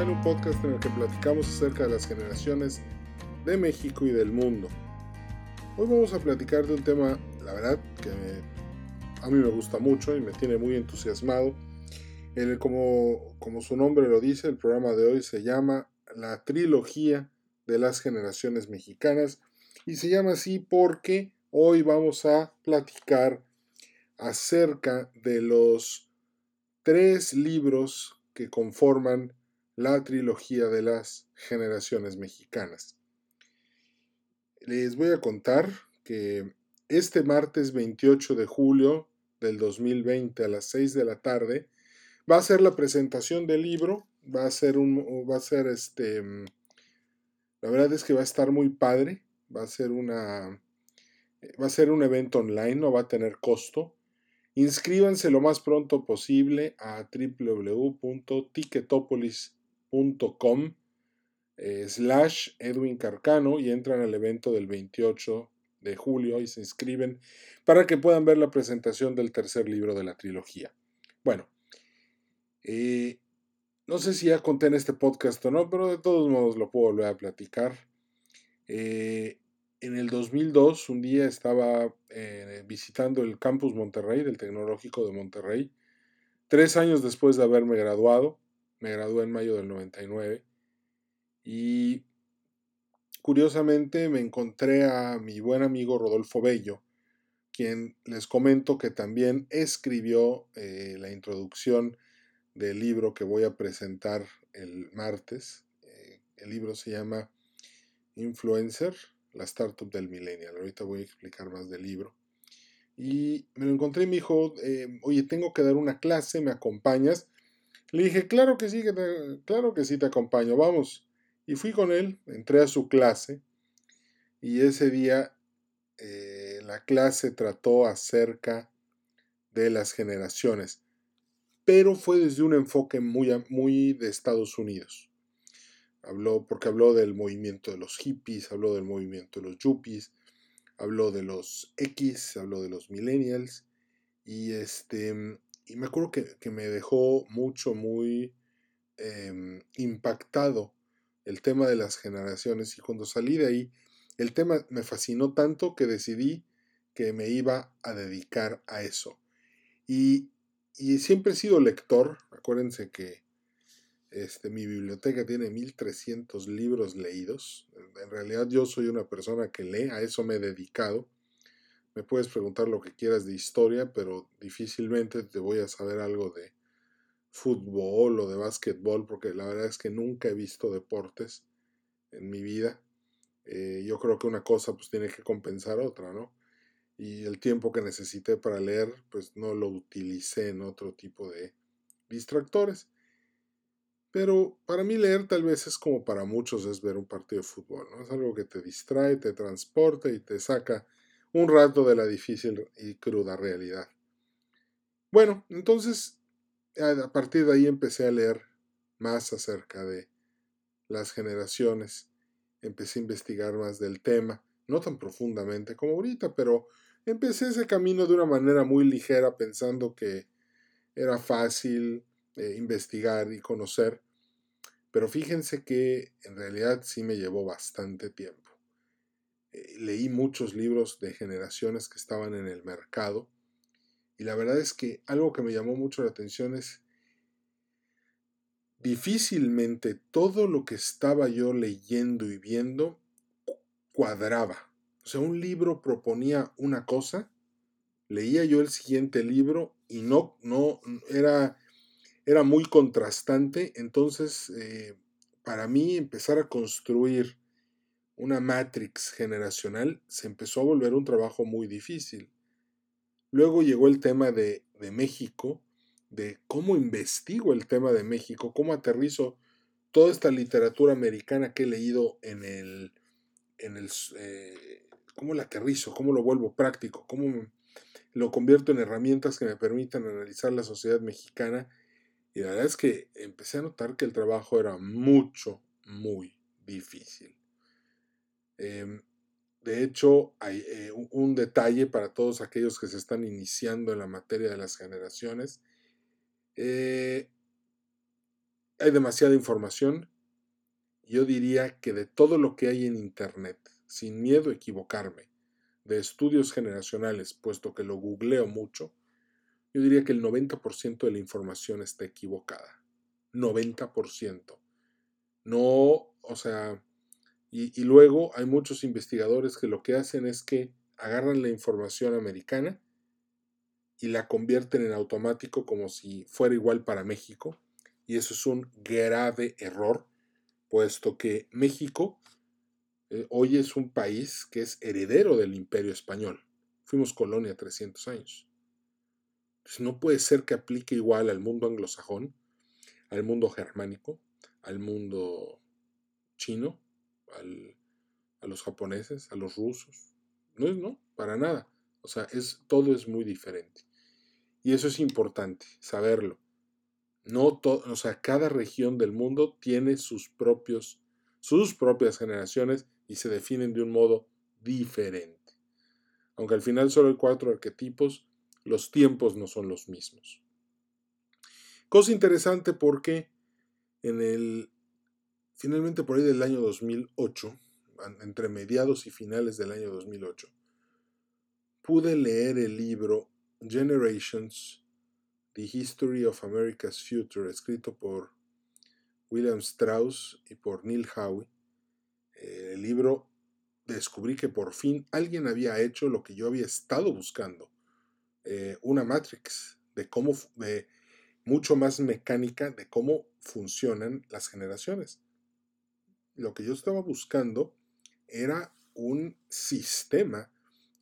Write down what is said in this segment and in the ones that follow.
Generacional, un podcast en el que platicamos acerca de las generaciones de México y del mundo. Hoy vamos a platicar de un tema, la verdad, que a mí me gusta mucho y me tiene muy entusiasmado. El, como, como su nombre lo dice, el programa de hoy se llama La Trilogía de las Generaciones Mexicanas y se llama así porque hoy vamos a platicar acerca de los tres libros que conforman la trilogía de las generaciones mexicanas. Les voy a contar que este martes 28 de julio del 2020 a las 6 de la tarde va a ser la presentación del libro, va a ser un va a ser este la verdad es que va a estar muy padre, va a ser una va a ser un evento online, no va a tener costo. Inscríbanse lo más pronto posible a www.ticketopolis.com eh, slash Edwin Carcano y entran al evento del 28 de julio y se inscriben para que puedan ver la presentación del tercer libro de la trilogía. Bueno, eh, no sé si ya conté en este podcast o no, pero de todos modos lo puedo volver a platicar. Eh, en el 2002, un día estaba eh, visitando el campus Monterrey, del Tecnológico de Monterrey, tres años después de haberme graduado, me gradué en mayo del 99, y curiosamente me encontré a mi buen amigo Rodolfo Bello, quien les comento que también escribió eh, la introducción del libro que voy a presentar el martes. Eh, el libro se llama Influencer, la startup del millennial. Ahorita voy a explicar más del libro. Y me lo encontré y me dijo, eh, oye, tengo que dar una clase, ¿me acompañas? Le dije, claro que sí, claro que sí te acompaño, vamos. Y fui con él, entré a su clase y ese día eh, la clase trató acerca de las generaciones, pero fue desde un enfoque muy, muy de Estados Unidos. Habló, porque habló del movimiento de los hippies, habló del movimiento de los yuppies, habló de los X, habló de los millennials. Y este. Y me acuerdo que, me dejó mucho, muy em, impactado el tema de las generaciones. Y cuando salí de ahí, el tema me fascinó tanto que decidí que me iba a dedicar a eso. Y, y siempre he sido lector. Acuérdense que este, mi biblioteca tiene 1300 libros leídos. En realidad yo soy una persona que lee, a eso me he dedicado. Me puedes preguntar lo que quieras de historia, pero difícilmente te voy a saber algo de fútbol o de básquetbol, porque la verdad es que nunca he visto deportes en mi vida. Eh, yo creo que una cosa pues tiene que compensar otra, ¿no? Y el tiempo que necesité para leer, pues no lo utilicé en otro tipo de distractores. Pero para mí leer tal vez es como para muchos es ver un partido de fútbol, ¿no? Es algo que te distrae, te transporta y te saca un rato de la difícil y cruda realidad. Bueno, entonces a partir de ahí empecé a leer más acerca de las generaciones, empecé a investigar más del tema, no tan profundamente como ahorita, pero empecé ese camino de una manera muy ligera pensando que era fácil, eh, investigar y conocer. Pero fíjense que en realidad sí me llevó bastante tiempo. Eh, leí muchos libros de generaciones que estaban en el mercado y la verdad es que algo que me llamó mucho la atención es difícilmente todo lo que estaba yo leyendo y viendo cuadraba. O sea, un libro proponía una cosa, leía yo el siguiente libro y no, no, era era muy contrastante, entonces eh, para mí empezar a construir una matrix generacional se empezó a volver un trabajo muy difícil. Luego llegó el tema de, México, de cómo investigo el tema de México, cómo aterrizo toda esta literatura americana que he leído en el, en el eh, cómo la aterrizo, cómo lo vuelvo práctico, cómo lo convierto en herramientas que me permitan analizar la sociedad mexicana y la verdad es que empecé a notar que el trabajo era mucho, muy difícil. Em, de hecho, hay eh, un detalle para todos aquellos que se están iniciando en la materia de las generaciones. Eh, hay demasiada información. Yo diría que de todo lo que hay en Internet, sin miedo a equivocarme, de estudios generacionales, puesto que lo googleo mucho, yo diría que el 90% de la información está equivocada. 90%. No, o sea, y, luego hay muchos investigadores que lo que hacen es que agarran la información americana y la convierten en automático como si fuera igual para México. Y eso es un grave error, puesto que México eh, hoy es un país que es heredero del imperio español. Fuimos colonia 300 años. Entonces no puede ser que aplique igual al mundo anglosajón, al mundo germánico, al mundo chino, a los japoneses, a los rusos. No es, no, para nada. O sea, es, todo es muy diferente. Y eso es importante, saberlo. No todo, o sea, cada región del mundo tiene sus propios, sus propias generaciones y se definen de un modo diferente. Aunque al final solo hay cuatro arquetipos, los tiempos no son los mismos. Cosa interesante porque en el Finalmente, por ahí del año 2008, entre mediados y finales del año 2008, pude leer el libro Generations, The History of America's Future, escrito por William Strauss y por Neil Howe. Eh, el libro descubrí que por fin alguien había hecho lo que yo había estado buscando, eh, una matrix de cómo, de mucho más mecánica de cómo funcionan las generaciones lo que yo estaba buscando era un sistema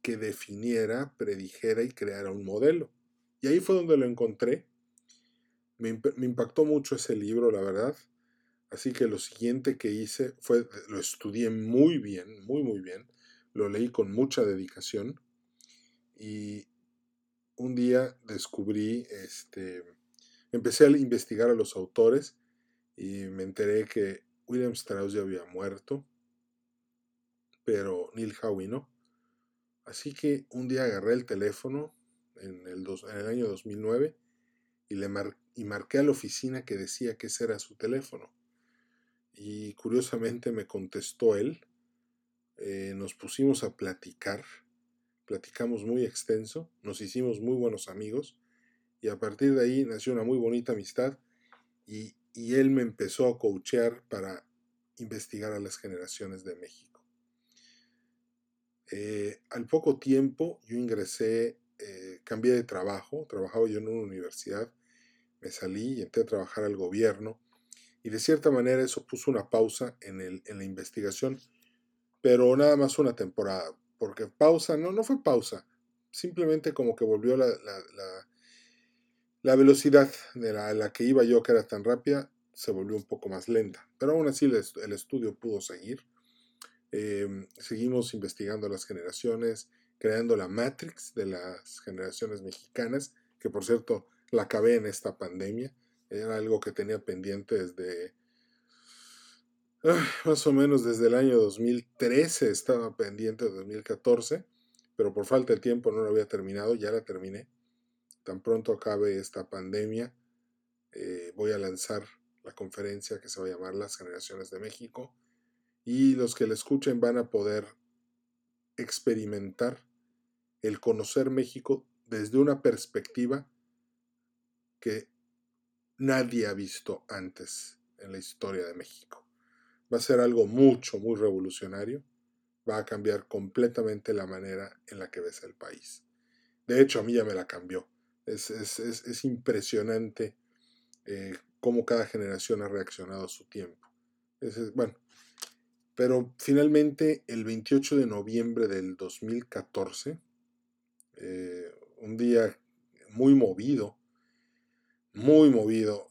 que definiera, predijera y creara un modelo. Y ahí fue donde lo encontré. Me, impactó mucho ese libro, la verdad. Así que lo siguiente que hice fue, lo estudié muy bien, muy, muy bien. Lo leí con mucha dedicación. Y un día descubrí, este, empecé a investigar a los autores y me enteré que William Strauss ya había muerto, pero Neil Howe no. Así que un día agarré el teléfono en el, año 2009 y, le y marqué a la oficina que decía que ese era su teléfono. Y curiosamente me contestó él. Eh, nos pusimos a platicar. Platicamos muy extenso. Nos hicimos muy buenos amigos. Y a partir de ahí nació una muy bonita amistad. Y y él me empezó a coachear para investigar a las generaciones de México. Eh, al poco tiempo yo ingresé, eh, cambié de trabajo, trabajaba yo en una universidad, me salí y entré a trabajar al gobierno y de cierta manera eso puso una pausa en, el, en la investigación, pero nada más una temporada, porque pausa, no, no fue pausa, simplemente como que volvió la, la velocidad de la, que iba yo, que era tan rápida, se volvió un poco más lenta. Pero aún así el, estudio pudo seguir. Em, seguimos investigando las generaciones, creando la Matrix de las generaciones mexicanas, que por cierto la acabé en esta pandemia. Era algo que tenía pendiente desde más o menos desde el año 2013, estaba pendiente de 2014, pero por falta de tiempo no lo había terminado, ya la terminé tan pronto acabe esta pandemia, eh, voy a lanzar la conferencia que se va a llamar Las Generaciones de México y los que la escuchen van a poder experimentar el conocer México desde una perspectiva que nadie ha visto antes en la historia de México. Va a ser algo mucho, muy revolucionario. Va a cambiar completamente la manera en la que ves el país. De hecho, a mí ya me la cambió. Es, impresionante eh, cómo cada generación ha reaccionado a su tiempo. bueno, pero finalmente el 28 de noviembre del 2014, eh, un día muy movido, muy movido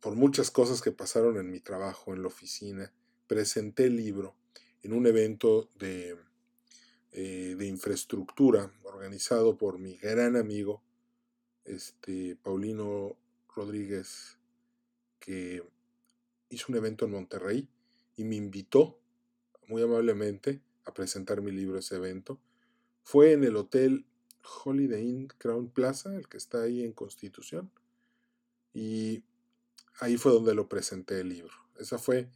por muchas cosas que pasaron en mi trabajo en la oficina, presenté el libro en un evento de, eh, de infraestructura organizado por mi gran amigo este, Paulino Rodríguez, que hizo un evento en Monterrey y me invitó muy amablemente a presentar mi libro ese evento. Fue en el hotel Holiday Inn Crown Plaza, el que está ahí en Constitución. Y ahí fue donde lo presenté el libro. Esa fue,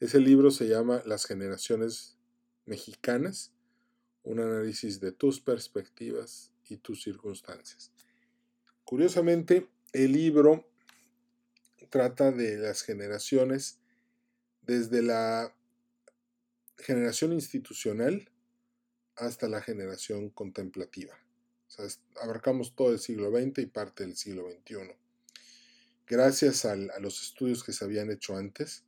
ese libro se llama Las generaciones mexicanas, un análisis de tus perspectivas y tus circunstancias. Curiosamente, el libro trata de las generaciones desde la generación institucional hasta la generación contemplativa. abarcamos todo el siglo XX y parte del siglo XXI. Gracias a los estudios que se habían hecho antes,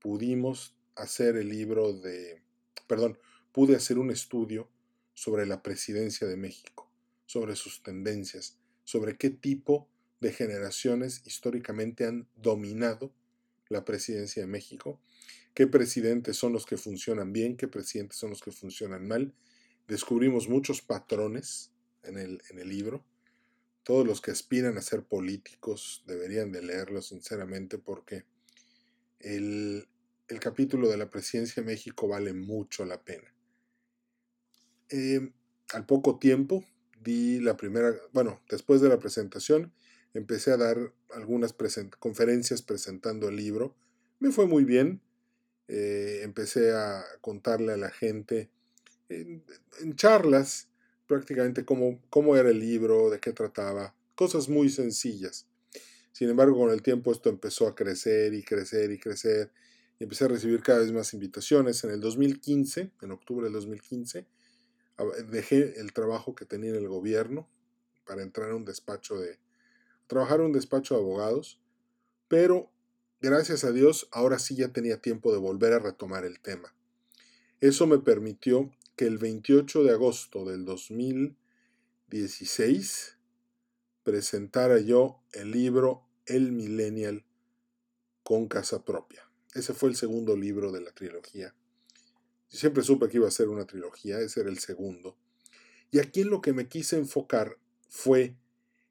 pudimos hacer el libro de, perdón, pude hacer un estudio sobre la presidencia de México, sobre sus tendencias, sobre qué tipo de generaciones históricamente han dominado la presidencia de México, qué presidentes son los que funcionan bien, qué presidentes son los que funcionan mal. Descubrimos muchos patrones en el, en el libro. Todos los que aspiran a ser políticos deberían de leerlo sinceramente porque el, el capítulo de la presidencia de México vale mucho la pena. Eh, al poco tiempo di la primera, bueno, después de la presentación, empecé a dar algunas conferencias presentando el libro. Me fue muy bien. Eh, empecé a contarle a la gente en, charlas prácticamente cómo, cómo era el libro, de qué trataba, cosas muy sencillas. Sin embargo, con el tiempo esto empezó a crecer y crecer y crecer y empecé a recibir cada vez más invitaciones. En el 2015, en octubre del 2015, dejé el trabajo que tenía en el gobierno para entrar a un despacho de, trabajar en un despacho de abogados, pero gracias a Dios ahora sí ya tenía tiempo de volver a retomar el tema. Eso me permitió que el 28 de agosto del 2016 presentara yo el libro El Millennial con casa propia. Ese fue el segundo libro de la trilogía. Siempre supe que iba a ser una trilogía, ese era el segundo. Y aquí en lo que me quise enfocar fue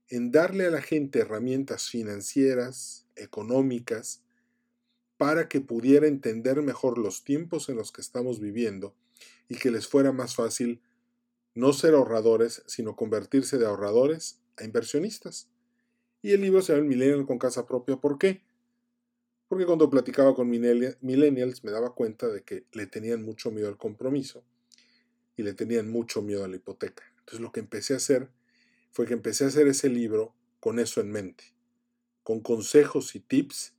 en darle a la gente herramientas financieras, económicas, para que pudiera entender mejor los tiempos en los que estamos viviendo y que les fuera más fácil no ser ahorradores, sino convertirse de ahorradores a inversionistas. Y el libro se llama El Millennial con casa propia. ¿Por qué? Porque cuando platicaba con millennials me daba cuenta de que le tenían mucho miedo al compromiso y le tenían mucho miedo a la hipoteca. Entonces lo que empecé a hacer fue que empecé a hacer ese libro con eso en mente, con consejos y tips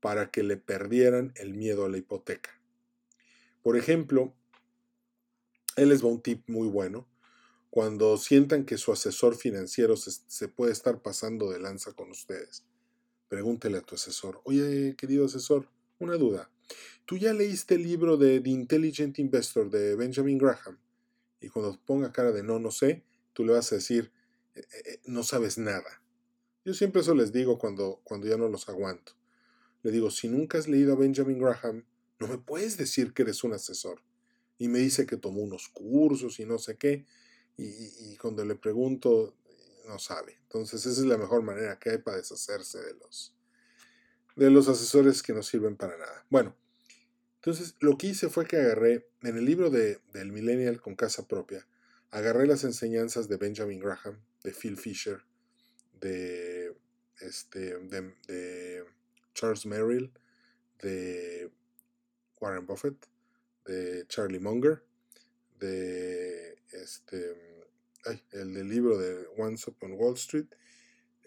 para que le perdieran el miedo a la hipoteca. Por ejemplo, él les va un tip muy bueno. Cuando sientan que su asesor financiero se, puede estar pasando de lanza con ustedes, pregúntele a tu asesor, oye, querido asesor, una duda. ¿Tú ya leíste el libro de The Intelligent Investor de Benjamin Graham? Y cuando ponga cara de no, no sé, tú le vas a decir, eh, eh, no sabes nada. Yo siempre eso les digo cuando, cuando ya no los aguanto. Le digo, si nunca has leído a Benjamin Graham, no me puedes decir que eres un asesor. Y me dice que tomó unos cursos y no sé qué. Y, cuando le pregunto, no sabe. Entonces esa es la mejor manera que hay para deshacerse de los, de los asesores que no sirven para nada. Bueno, entonces lo que hice fue que agarré en el libro de, del Millennial con casa propia, agarré las enseñanzas de Benjamin Graham, de Phil Fisher, de, este, de, Charles Merrill, de Warren Buffett, de Charlie Munger, de este, el del libro de Once Upon Wall Street,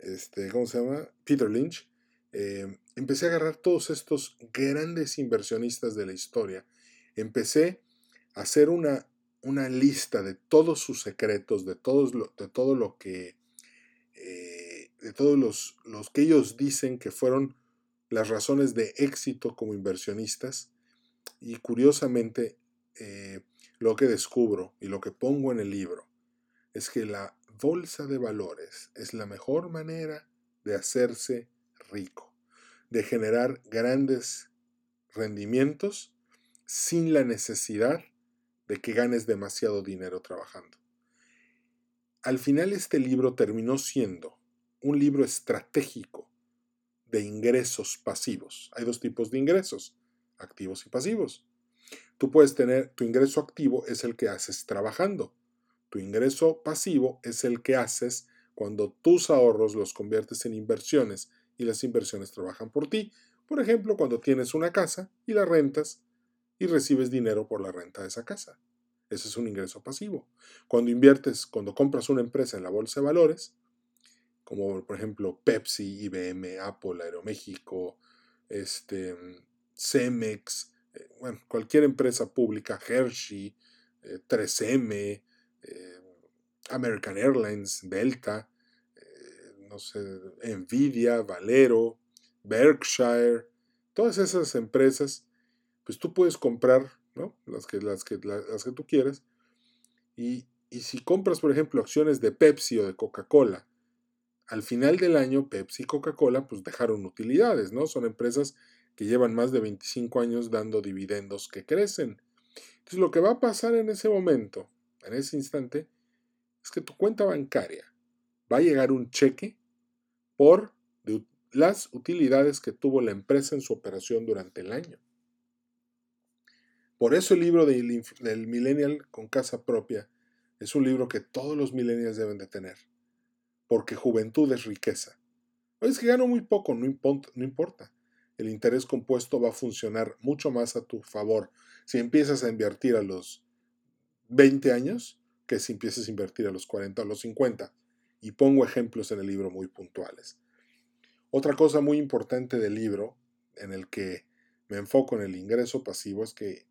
este, ¿cómo se llama? Peter Lynch. Eh, empecé a agarrar todos estos grandes inversionistas de la historia. Empecé a hacer una una lista de todos sus secretos, de, todos de todo lo que, eh, de todos los, los que ellos dicen que fueron las razones de éxito como inversionistas. Y curiosamente, eh, lo que descubro y lo que pongo en el libro es que la bolsa de valores es la mejor manera de hacerse rico, de generar grandes rendimientos sin la necesidad de que ganes demasiado dinero trabajando. Al final este libro terminó siendo un libro estratégico de ingresos pasivos. Hay dos tipos de ingresos, activos y pasivos. Tú puedes tener, tu ingreso activo es el que haces trabajando. Tu ingreso pasivo es el que haces cuando tus ahorros los conviertes en inversiones y las inversiones trabajan por ti. Por ejemplo, cuando tienes una casa y la rentas y recibes dinero por la renta de esa casa. Ese es un ingreso pasivo. Cuando inviertes, cuando compras una empresa en la bolsa de valores, como por ejemplo Pepsi, IBM, Apple, Aeroméxico, este, Cemex, eh, bueno, cualquier empresa pública, Hershey, 3M, eh, eh, American Airlines, Delta, no sé, Nvidia, Valero, Berkshire, todas esas empresas, pues tú puedes comprar, ¿no? Las que, las que, las que tú quieres. Y, y si compras, por ejemplo, acciones de Pepsi o de Coca-Cola, al final del año Pepsi y Coca-Cola pues dejaron utilidades, ¿no? Son empresas que llevan más de 25 años dando dividendos que crecen. Entonces lo que va a pasar en ese momento, en ese instante, es que tu cuenta bancaria va a llegar un cheque por las utilidades que tuvo la empresa en su operación durante el año. Por eso el libro del, millennial con casa propia es un libro que todos los millennials deben de tener porque juventud es riqueza. Es que gano muy poco, no importa. El interés compuesto va a funcionar mucho más a tu favor si empiezas a invertir a los 20 años que si empiezas a invertir a los 40 o los 50. Y pongo ejemplos en el libro muy puntuales. Otra cosa muy importante del libro, en el que me enfoco en el ingreso pasivo, es que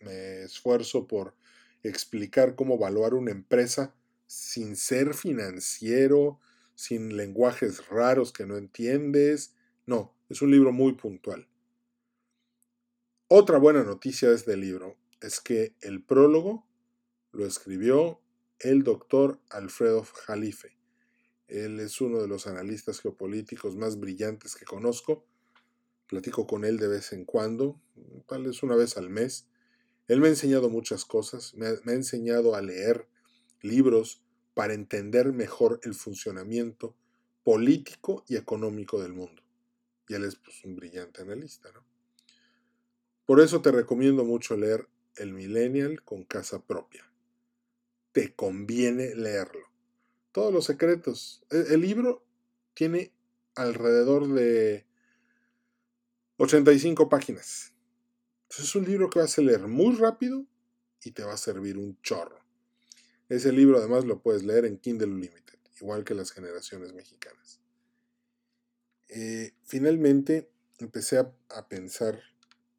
me esfuerzo por explicar cómo evaluar una empresa sin ser financiero, sin lenguajes raros que no entiendes. No, es un libro muy puntual. Otra buena noticia de este libro es que el prólogo lo escribió el doctor Alfredo Jalife. Él es uno de los analistas geopolíticos más brillantes que conozco. Platico con él de vez en cuando, tal vez una vez al mes. Él me ha enseñado muchas cosas, me ha, enseñado a leer libros para entender mejor el funcionamiento político y económico del mundo. Y él es pues, un brillante analista. ¿no? Por eso te recomiendo mucho leer El Millennial con casa propia. Te conviene leerlo. Todos los secretos. El, el libro tiene alrededor de 85 páginas. es un libro que vas a leer muy rápido y te va a servir un chorro. Ese libro además lo puedes leer en Kindle Unlimited, igual que las generaciones mexicanas. Eh, finalmente empecé a pensar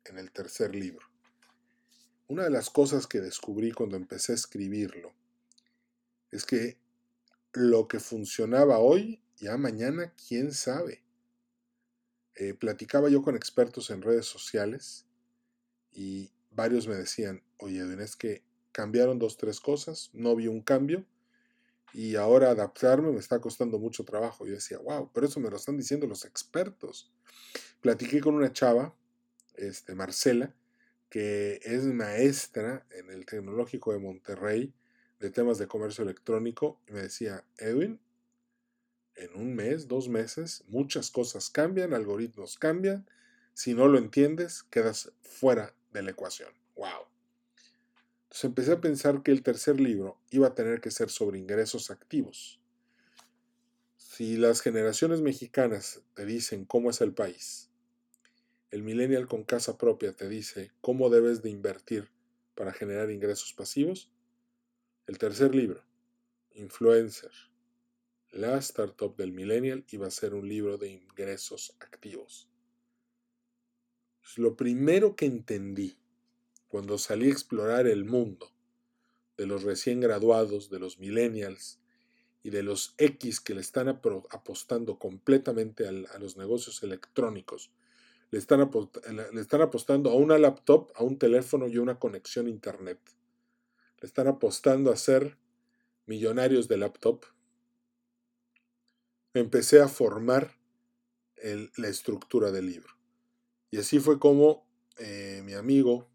en el tercer libro. Una de las cosas que descubrí cuando empecé a escribirlo es que lo que funcionaba hoy, ya mañana, quién sabe. Eh, platicaba yo con expertos en redes sociales y varios me decían, oye, es que cambiaron dos, tres cosas, no vi un cambio y ahora adaptarme me está costando mucho trabajo. Yo decía, wow, pero eso me lo están diciendo los expertos. Platiqué con una chava, este, Marcela, que es maestra en el Tecnológico de Monterrey de temas de comercio electrónico y me decía, Edwin, en un mes, dos meses, muchas cosas cambian, algoritmos cambian, si no lo entiendes, quedas fuera de la ecuación. ¡Wow! Entonces empecé a pensar que el tercer libro iba a tener que ser sobre ingresos activos. Si las generaciones mexicanas te dicen cómo es el país, el millennial con casa propia te dice cómo debes de invertir para generar ingresos pasivos, el tercer libro, Influencer, la startup del millennial, iba a ser un libro de ingresos activos. Lo primero que entendí cuando salí a explorar el mundo de los recién graduados, de los millennials y de los X que le están apostando completamente a los negocios electrónicos, le están, le están apostando a una laptop, a un teléfono y a una conexión a internet. Están apostando a ser millonarios de laptop. Empecé a formar la estructura del libro. Y así fue como eh, mi amigo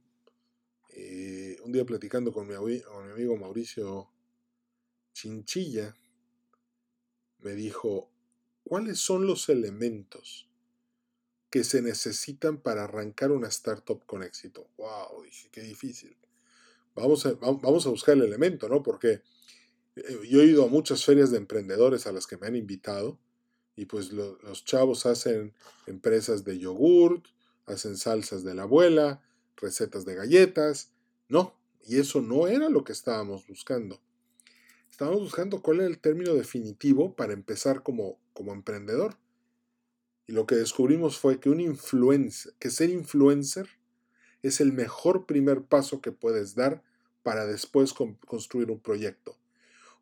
eh, un día platicando con mi, amigo Mauricio Chinchilla, me dijo, ¿cuáles son los elementos que se necesitan para arrancar una startup con éxito? ¡Wow! Dije, qué difícil. Vamos a, vamos a buscar el elemento, ¿no? Porque eh, yo he ido a muchas ferias de emprendedores a las que me han invitado y pues los chavos hacen empresas de yogurt, hacen salsas de la abuela, recetas de galletas. No, y eso no era lo que estábamos buscando. Estábamos buscando cuál era el término definitivo para empezar como, como emprendedor. Y lo que descubrimos fue que un influencer, que ser influencer es el mejor primer paso que puedes dar para después construir un proyecto.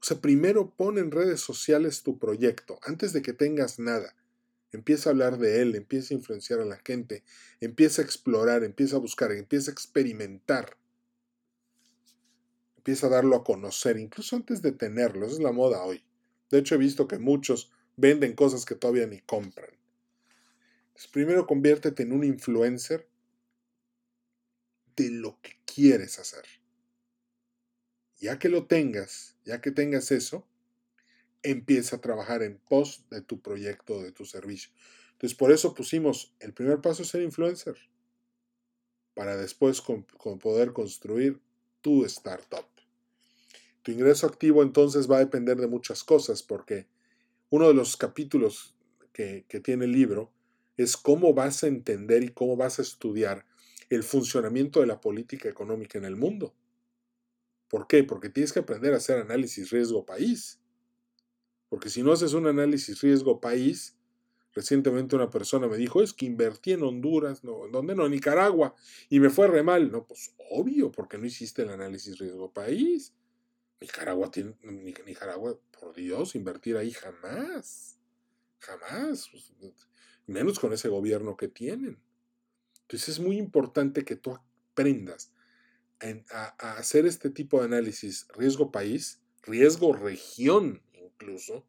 O sea, primero pon en redes sociales tu proyecto, antes de que tengas nada. Empieza a hablar de él, empieza a influenciar a la gente, empieza a explorar, empieza a buscar, empieza a experimentar. Empieza a darlo a conocer, incluso antes de tenerlo. Esa es la moda hoy. De hecho, he visto que muchos venden cosas que todavía ni compran. Primero conviértete en un influencer quieres hacer. Ya que lo tengas, ya que tengas eso, empieza a trabajar en pos de tu proyecto, de tu servicio. Entonces, por eso pusimos, el primer paso es ser influencer, para después con, poder construir tu startup. Tu ingreso activo entonces va a depender de muchas cosas, porque uno de los capítulos que, que tiene el libro es cómo vas a entender y cómo vas a estudiar el funcionamiento de la política económica en el mundo. ¿Por qué? Porque tienes que aprender a hacer análisis riesgo país. Porque si no haces un análisis riesgo país, recientemente una persona me dijo, es que invertí en Honduras, no, ¿en dónde no? En Nicaragua, y me fue re mal. No, pues obvio, porque no hiciste el análisis riesgo país. Nicaragua tiene, Nicaragua, por Dios, invertir ahí jamás. Jamás. Pues, menos con ese gobierno que tienen. Entonces es muy importante que tú aprendas a, hacer este tipo de análisis riesgo país, riesgo región incluso,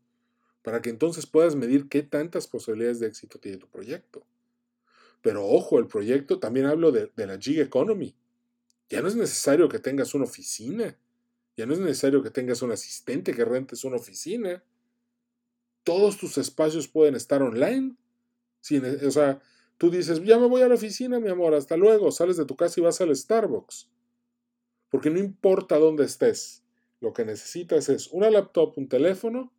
para que entonces puedas medir qué tantas posibilidades de éxito tiene tu proyecto. Pero ojo, el proyecto, también hablo de, de la gig economy. Ya no es necesario que tengas una oficina, ya no es necesario que tengas un asistente que rentes una oficina. Todos tus espacios pueden estar online. o sea, tú dices, ya me voy a la oficina, mi amor, hasta luego. Sales de tu casa y vas al Starbucks. Porque no importa dónde estés, lo que necesitas es una laptop, un teléfono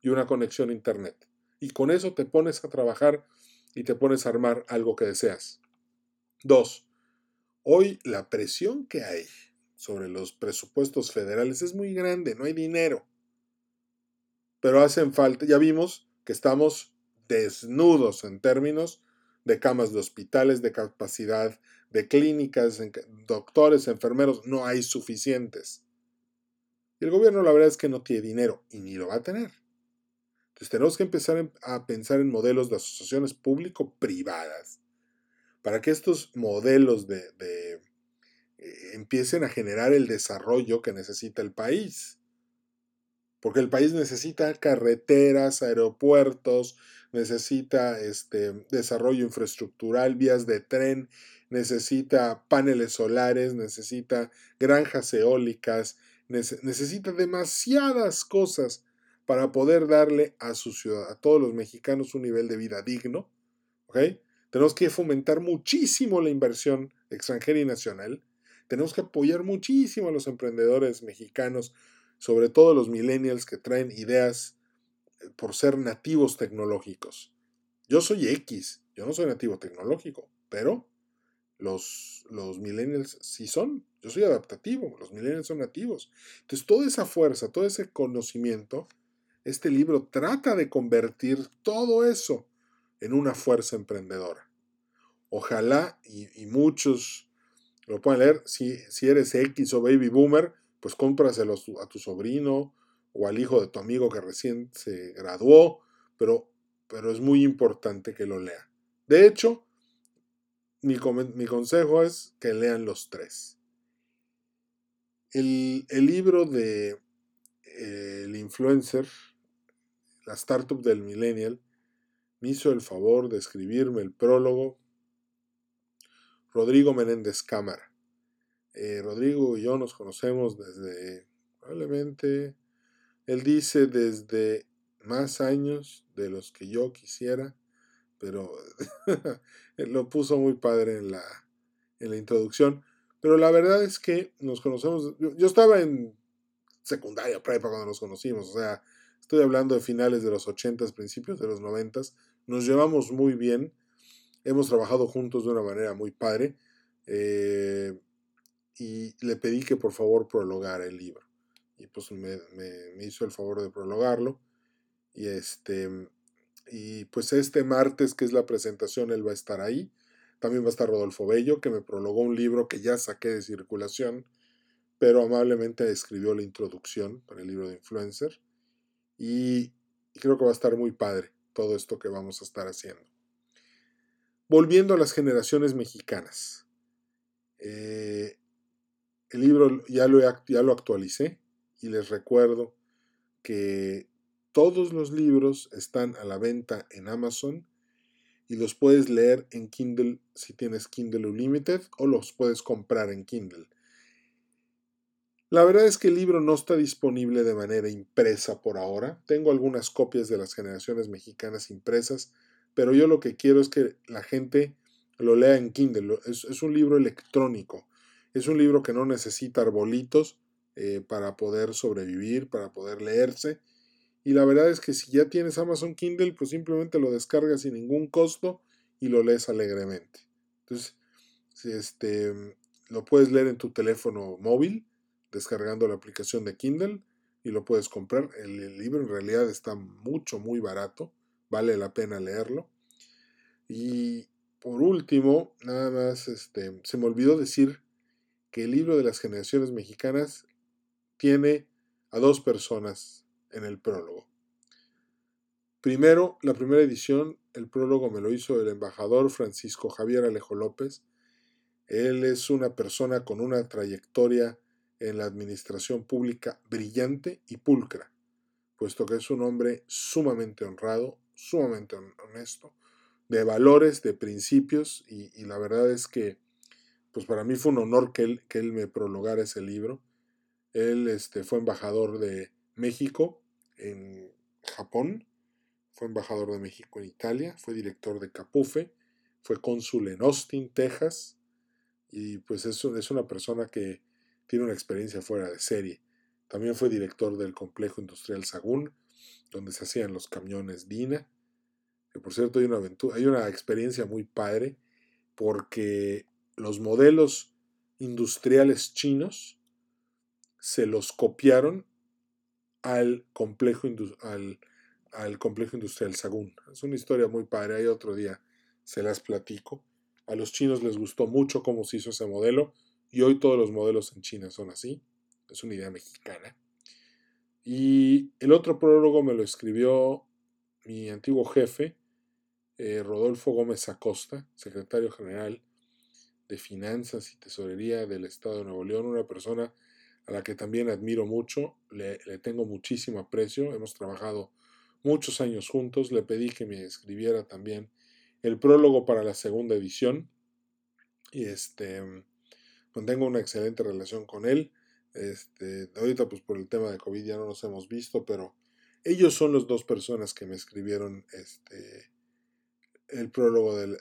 y una conexión a internet. Y con eso te pones a trabajar y te pones a armar algo que deseas. Dos, hoy la presión que hay sobre los presupuestos federales es muy grande, no hay dinero. Pero hacen falta, ya vimos que estamos desnudos en términos de camas de hospitales, de capacidad de clínicas, doctores, enfermeros, no hay suficientes. Y el gobierno la verdad es que no tiene dinero y ni lo va a tener. Entonces tenemos que empezar a pensar en modelos de asociaciones público-privadas para que estos modelos de, eh, empiecen a generar el desarrollo que necesita el país. Porque el país necesita carreteras, aeropuertos, necesita este, desarrollo infraestructural, vías de tren, necesita paneles solares, necesita granjas eólicas, necesita demasiadas cosas para poder darle a su ciudad, a todos los mexicanos un nivel de vida digno. Tenemos que fomentar muchísimo la inversión extranjera y nacional. Tenemos que apoyar muchísimo a los emprendedores mexicanos, sobre todo los millennials que traen ideas por ser nativos tecnológicos. Yo soy X, yo no soy nativo tecnológico, pero los, los millennials sí son. Yo soy adaptativo, los millennials son nativos. Entonces, toda esa fuerza, todo ese conocimiento, este libro trata de convertir todo eso en una fuerza emprendedora. Ojalá, y, muchos lo puedan leer, si, si, eres X o baby boomer, pues cómpraselo a tu sobrino o al hijo de tu amigo que recién se graduó, pero, pero es muy importante que lo lea. De hecho, mi, consejo es que lean los tres. El, libro de eh, el influencer, la startup del millennial, me hizo el favor de escribirme el prólogo Rodrigo Menéndez Cámara. Eh, Rodrigo y yo nos conocemos desde probablemente, él dice desde más años de los que yo quisiera pero lo puso muy padre en la, en la introducción. Pero la verdad es que nos conocemos, yo, estaba en secundaria, prepa cuando nos conocimos, o sea, Estoy hablando de finales de los 80, principios de los 90. Nos llevamos muy bien. Hemos trabajado juntos de una manera muy padre. Eh, y le pedí que por favor prologara el libro. Y pues me, hizo el favor de prologarlo. Y este. Y pues este martes, que es la presentación, él va a estar ahí. También va a estar Rodolfo Bello, que me prologó un libro que ya saqué de circulación, pero amablemente escribió la introducción para el libro de Influencer. Y, creo que va a estar muy padre todo esto que vamos a estar haciendo. Volviendo a las generaciones mexicanas. Eh, el libro ya lo, ya lo actualicé y les recuerdo que todos los libros están a la venta en Amazon y los puedes leer en Kindle si tienes Kindle Unlimited o los puedes comprar en Kindle. La verdad es que el libro no está disponible de manera impresa por ahora. Tengo algunas copias de las generaciones mexicanas impresas, pero yo lo que quiero es que la gente lo lea en Kindle. Es, un libro electrónico. Es un libro que no necesita arbolitos eh, para poder sobrevivir, para poder leerse. Y la verdad es que si ya tienes Amazon Kindle, pues simplemente lo descargas sin ningún costo y lo lees alegremente. Entonces, este, lo puedes leer en tu teléfono móvil descargando la aplicación de Kindle y lo puedes comprar. El, libro en realidad está mucho, muy barato. Vale la pena leerlo. Y por último, nada más, este, se me olvidó decir que el libro de las generaciones mexicanas tiene a dos personas en el prólogo. Primero, la primera edición, el prólogo me lo hizo el embajador Francisco Javier Alejo López. Él es una persona con una trayectoria en la administración pública brillante y pulcra, puesto que es un hombre sumamente honrado, sumamente honesto, de valores, de principios, y, la verdad es que, pues para mí fue un honor que él, que él me prologara ese libro. Él este, fue embajador de México en Japón, fue embajador de México en Italia, fue director de Capufe, fue cónsul en Austin, Texas, y pues es, es una persona que tiene una experiencia fuera de serie. También fue director del complejo industrial Sagún, donde se hacían los camiones Dina. Que por cierto hay una aventura, hay una experiencia muy padre porque los modelos industriales chinos se los copiaron al complejo, al, al complejo industrial Sagún. Es una historia muy padre, hay otro día se las platico. A los chinos les gustó mucho cómo se hizo ese modelo y hoy todos los modelos en China son así. Es una idea mexicana. Y el otro prólogo me lo escribió mi antiguo jefe, eh, Rodolfo Gómez Acosta, secretario general de Finanzas y Tesorería del Estado de Nuevo León, una persona a la que también admiro mucho, le, le tengo muchísimo aprecio, hemos trabajado muchos años juntos, le pedí que me escribiera también el prólogo para la segunda edición y este Mantengo una excelente relación con él. Este, ahorita pues por el tema de COVID ya no nos hemos visto, pero ellos son las dos personas que me escribieron este, el prólogo del,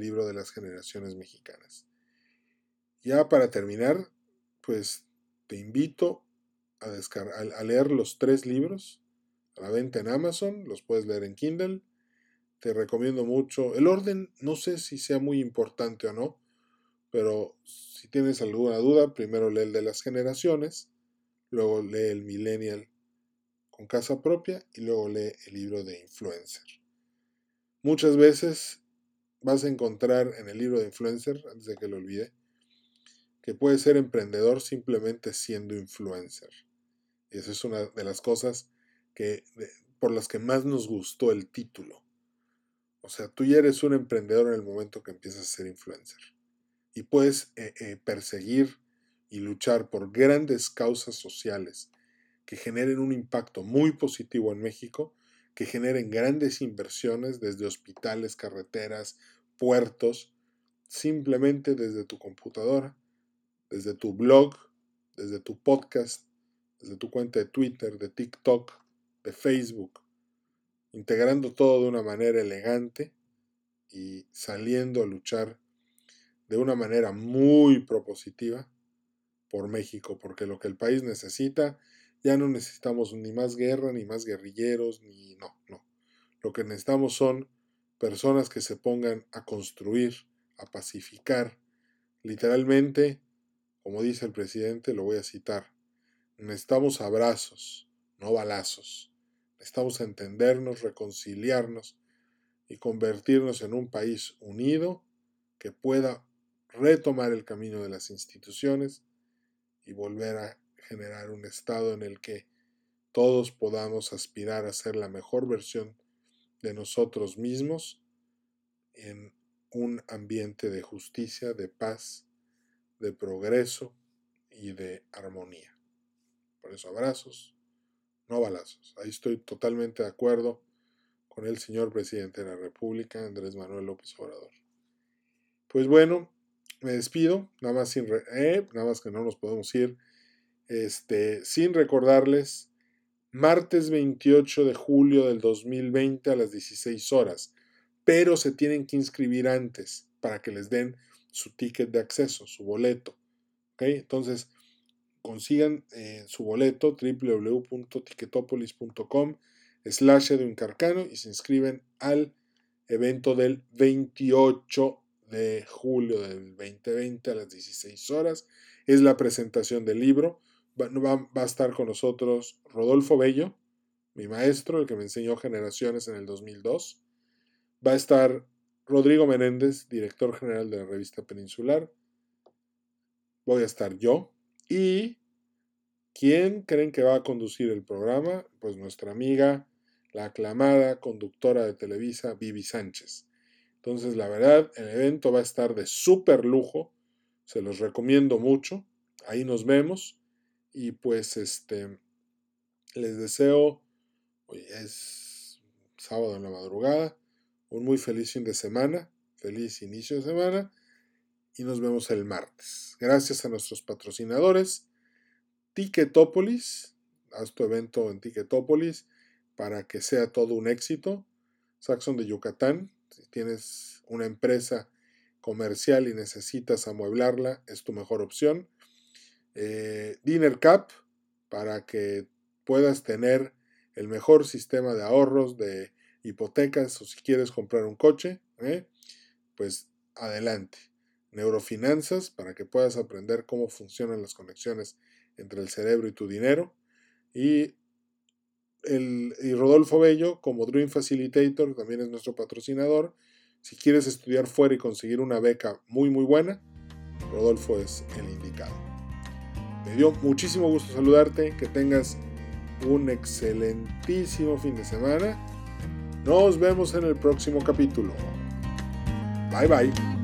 libro de las generaciones mexicanas. Ya para terminar, pues te invito a, leer los tres libros a la venta en Amazon, los puedes leer en Kindle. Te recomiendo mucho. El orden no sé si sea muy importante o no, pero si tienes alguna duda, primero lee el de las generaciones, luego lee el millennial con casa propia y luego lee el libro de influencer. Muchas veces vas a encontrar en el libro de influencer, antes de que lo olvide, que puedes ser emprendedor simplemente siendo influencer. Y esa es una de las cosas que, por las que más nos gustó el título. O sea, tú ya eres un emprendedor en el momento que empiezas a ser influencer y puedes eh, eh, perseguir y luchar por grandes causas sociales que generen un impacto muy positivo en México, que generen grandes inversiones desde hospitales, carreteras, puertos, simplemente desde tu computadora, desde tu blog, desde tu podcast, desde tu cuenta de Twitter, de TikTok, de Facebook, integrando todo de una manera elegante y saliendo a luchar de una manera muy propositiva por México, porque lo que el país necesita Ya no necesitamos ni más guerra, ni más guerrilleros, ni no, no. Lo que necesitamos son personas que se pongan a construir, a pacificar. Literalmente, como dice el presidente, lo voy a citar, necesitamos abrazos, no balazos. Necesitamos entendernos, reconciliarnos y convertirnos en un país unido que pueda retomar el camino de las instituciones y volver a generar un estado en el que todos podamos aspirar a ser la mejor versión de nosotros mismos en un ambiente de justicia, de paz, de progreso y de armonía. Por eso abrazos, no balazos. Ahí estoy totalmente de acuerdo con el señor presidente de la República, Andrés Manuel López Obrador. Pues bueno, me despido, nada más sin eh, nada más que no nos podemos ir, este, sin recordarles, martes 28 de julio del 2020 a las 16 horas, pero se tienen que inscribir antes para que les den su ticket de acceso, su boleto. Entonces, consigan eh, su boleto www.ticketopolis.com slash Carcano y se inscriben al evento del 28 de julio del 2020 a las 16 horas. Es la presentación del libro. Va, va, a estar con nosotros Rodolfo Bello, mi maestro, el que me enseñó generaciones en el 2002. Va a estar Rodrigo Menéndez, director general de la revista Peninsular. Voy a estar yo. Y ¿quién creen que va a conducir el programa? Pues nuestra amiga, la aclamada conductora de Televisa, Vivi Sánchez. Entonces, la verdad, el evento va a estar de súper lujo. Se los recomiendo mucho. Ahí nos vemos. Y pues, este, les deseo, hoy es sábado en la madrugada, un muy feliz fin de semana, feliz inicio de semana. Y nos vemos el martes. Gracias a nuestros patrocinadores. Ticketopolis, haz tu evento en Ticketopolis para que sea todo un éxito. Saxon de Yucatán, si tienes una empresa comercial y necesitas amueblarla, es tu mejor opción. Eh, Dinner Cap, para que puedas tener el mejor sistema de ahorros, de hipotecas o si quieres comprar un coche, ¿eh? pues adelante. Neurofinanzas, para que puedas aprender cómo funcionan las conexiones entre el cerebro y tu dinero. Y el, y Rodolfo Bello, como Dream Facilitator, también es nuestro patrocinador. Si quieres estudiar fuera y conseguir una beca muy muy buena, Rodolfo es el indicado. Me dio muchísimo gusto saludarte, que tengas un excelentísimo fin de semana. Nos vemos en el próximo capítulo. Bye bye.